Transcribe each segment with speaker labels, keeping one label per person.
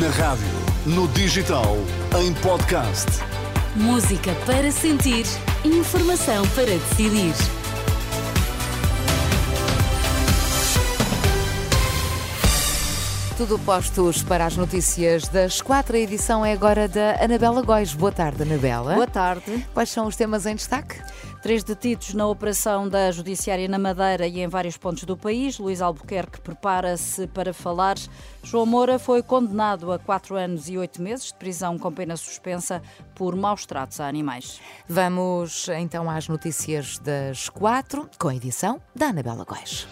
Speaker 1: Na rádio, no digital, em podcast.
Speaker 2: Música para sentir, informação para decidir.
Speaker 3: Tudo postos para as notícias das quatro. A edição é agora da Anabela Góis. Boa tarde, Anabela.
Speaker 4: Boa tarde.
Speaker 3: Quais são os temas em destaque?
Speaker 4: Três detidos na operação da Judiciária na Madeira e em vários pontos do país. Luís Albuquerque prepara-se para falar. João Moura foi condenado a quatro anos e oito meses de prisão com pena suspensa por maus tratos a animais.
Speaker 3: Vamos então às notícias das quatro, com a edição da Anabela Góis.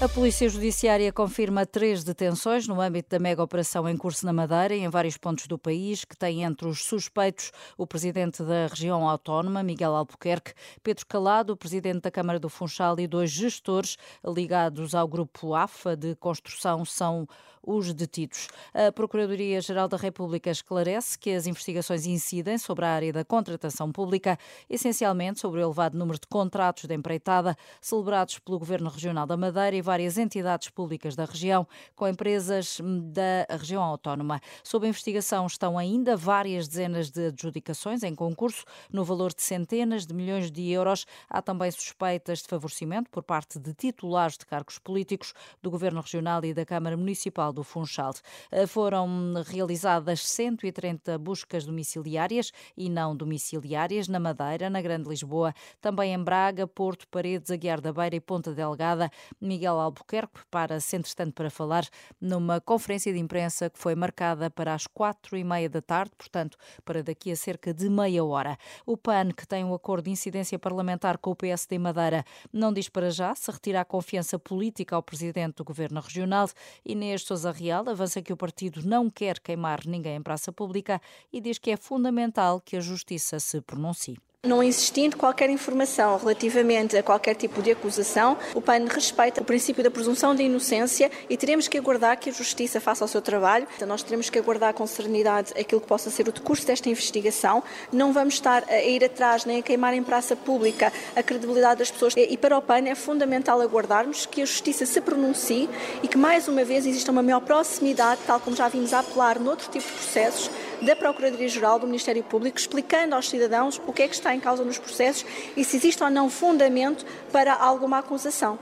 Speaker 4: A Polícia Judiciária confirma três detenções no âmbito da mega operação em curso na Madeira e em vários pontos do país, que tem entre os suspeitos o presidente da região autónoma, Miguel Albuquerque, Pedro Calado, o presidente da Câmara do Funchal e dois gestores ligados ao grupo AFA de construção são os detidos. A Procuradoria-Geral da República esclarece que as investigações incidem sobre a área da contratação pública, essencialmente sobre o elevado número de contratos de empreitada celebrados pelo Governo Regional da Madeira e várias entidades públicas da região, com empresas da região autónoma. Sob investigação estão ainda várias dezenas de adjudicações em concurso, no valor de centenas de milhões de euros. Há também suspeitas de favorecimento por parte de titulares de cargos políticos do Governo Regional e da Câmara Municipal do Funchal. Eh, foram realizadas 130 buscas domiciliárias e não domiciliárias na Madeira, na Grande Lisboa, também em Braga, Porto, Paredes, Aguiar da Beira e Ponta Delgada. Miguel Albuquerque prepara-se, entretanto, para falar numa conferência de imprensa que foi marcada para as quatro e meia da tarde, portanto, para daqui a cerca de meia hora. O PAN, que tem um acordo de incidência parlamentar com o PSD Madeira, não diz para já se retira a confiança política ao presidente do governo regional. Inês Sousa Real avança que o partido não quer queimar ninguém em praça pública e diz que é fundamental que a justiça se pronuncie.
Speaker 5: Não existindo qualquer informação relativamente a qualquer tipo de acusação, o PAN respeita o princípio da presunção de inocência e teremos que aguardar que a Justiça faça o seu trabalho. Então, nós teremos que aguardar com serenidade aquilo que possa ser o decurso desta investigação. Não vamos estar a ir atrás nem a queimar em praça pública a credibilidade das pessoas. E para o PAN é fundamental aguardarmos que a Justiça se pronuncie e que, mais uma vez, exista uma maior proximidade, tal como já vimos a apelar noutro tipo de processos, da Procuradoria-Geral do Ministério Público, explicando aos cidadãos o que é que está em causa nos processos e se existe ou não fundamento para alguma acusação.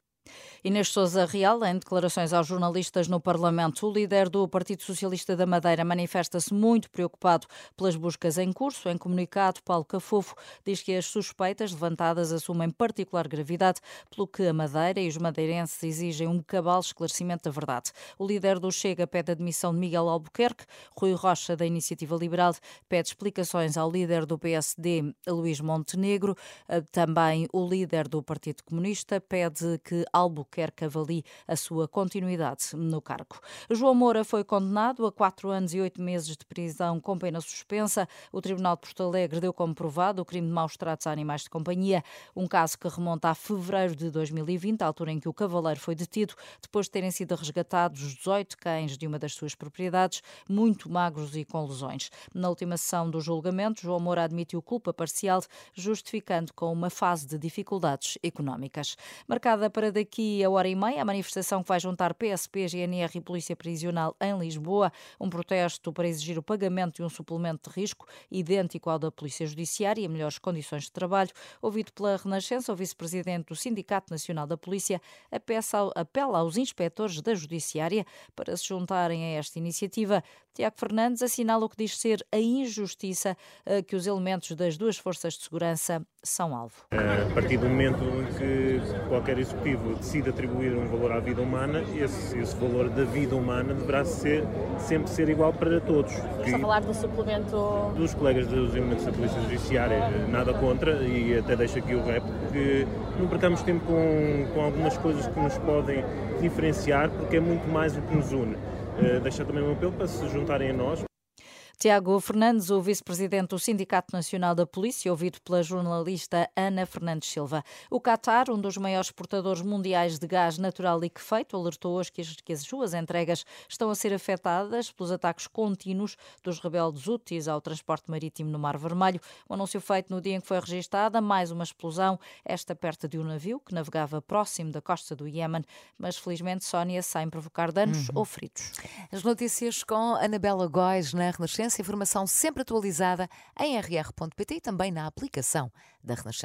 Speaker 4: Inês Souza Real, em declarações aos jornalistas no Parlamento, o líder do Partido Socialista da Madeira manifesta-se muito preocupado pelas buscas em curso. Em comunicado, Paulo Cafofo diz que as suspeitas levantadas assumem particular gravidade, pelo que a Madeira e os madeirenses exigem um cabal esclarecimento da verdade. O líder do Chega pede a admissão de Miguel Albuquerque. Rui Rocha, da Iniciativa Liberal, pede explicações ao líder do PSD, Luís Montenegro. Também o líder do Partido Comunista pede que Albuquerque quer que avalie a sua continuidade no cargo. João Moura foi condenado a quatro anos e oito meses de prisão com pena suspensa. O Tribunal de Porto Alegre deu como provado o crime de maus tratos a animais de companhia, um caso que remonta a fevereiro de 2020, a altura em que o cavaleiro foi detido, depois de terem sido resgatados 18 cães de uma das suas propriedades, muito magros e com lesões. Na última sessão do julgamento, João Moura admitiu culpa parcial, justificando com uma fase de dificuldades económicas. Marcada para daqui meia hora e meia, a manifestação que vai juntar PSP, GNR e Polícia Prisional em Lisboa, um protesto para exigir o pagamento de um suplemento de risco idêntico ao da Polícia Judiciária e melhores condições de trabalho. Ouvido pela Renascença, o vice-presidente do Sindicato Nacional da Polícia apela aos inspectores da Judiciária para se juntarem a esta iniciativa. Tiago Fernandes assinala o que diz ser a injustiça eh, que os elementos das duas forças de segurança são alvo.
Speaker 6: A partir do momento em que qualquer executivo decide atribuir um valor à vida humana, esse, esse valor da vida humana deverá ser, sempre ser igual para todos.
Speaker 7: Estás a falar do suplemento...
Speaker 6: Dos colegas dos elementos da Polícia Judiciária, nada contra, e até deixo aqui o rep, que não percamos tempo com, com algumas coisas que nos podem diferenciar, porque é muito mais o que nos une. Uh, deixar também um apelo para se juntarem a nós.
Speaker 4: Tiago Fernandes, o vice-presidente do Sindicato Nacional da Polícia, ouvido pela jornalista Ana Fernandes Silva. O Qatar, um dos maiores exportadores mundiais de gás natural liquefeito, alertou hoje que as, suas entregas estão a ser afetadas pelos ataques contínuos dos rebeldes úteis ao transporte marítimo no Mar Vermelho. O anúncio feito no dia em que foi registada mais uma explosão, esta perto de um navio que navegava próximo da costa do Iémen, mas felizmente Sónia sem provocar danos uhum. ou feridos.
Speaker 3: As notícias com Anabela Góis na Renascença, informação sempre atualizada em rr.pt e também na aplicação da Renascença.